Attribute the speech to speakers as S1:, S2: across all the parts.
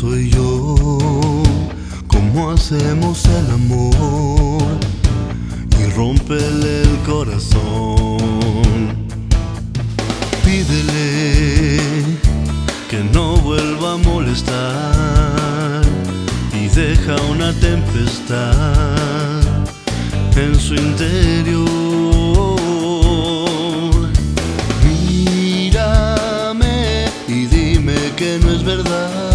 S1: soy yo, cómo hacemos el amor y rompele el corazón. Pídele que no vuelva a molestar y deja una tempestad en su interior. Mírame y dime que no es verdad,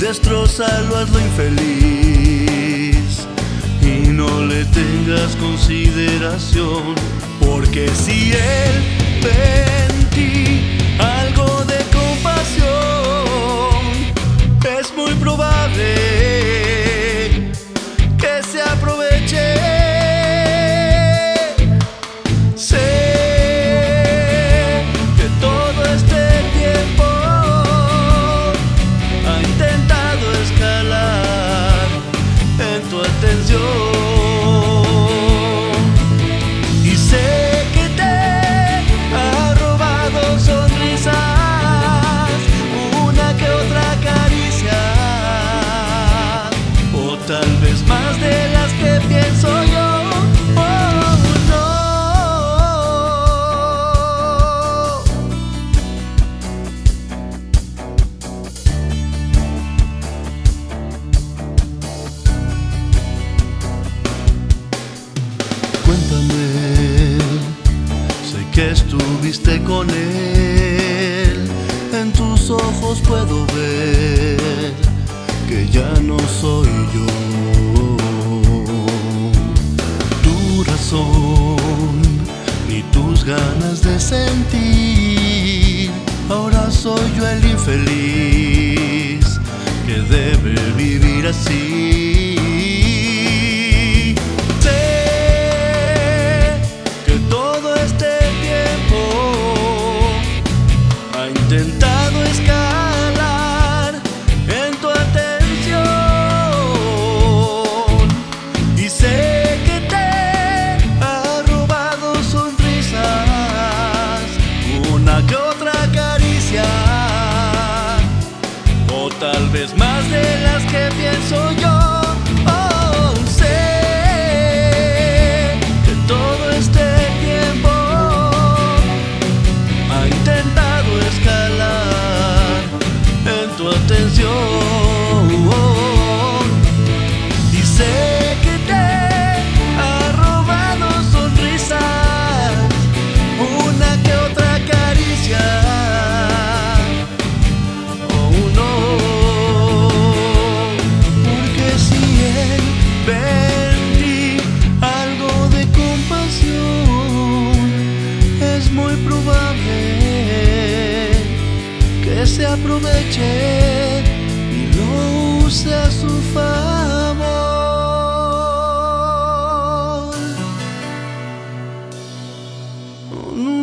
S1: Destrozalo, hazlo infeliz y no le tengas consideración. Porque si él ve tu atención. Y sé que te ha robado sonrisas, una que otra caricia, o tal Sé que estuviste con él, en tus ojos puedo ver que ya no soy yo. Tu razón ni tus ganas de sentir, ahora soy yo el infeliz que debe vivir así. Intentado escalar en tu atención y sé que te ha robado sonrisas, una que otra caricia o tal vez más de las que pienso yo. aproveche y lo use a su favor. Oh, no.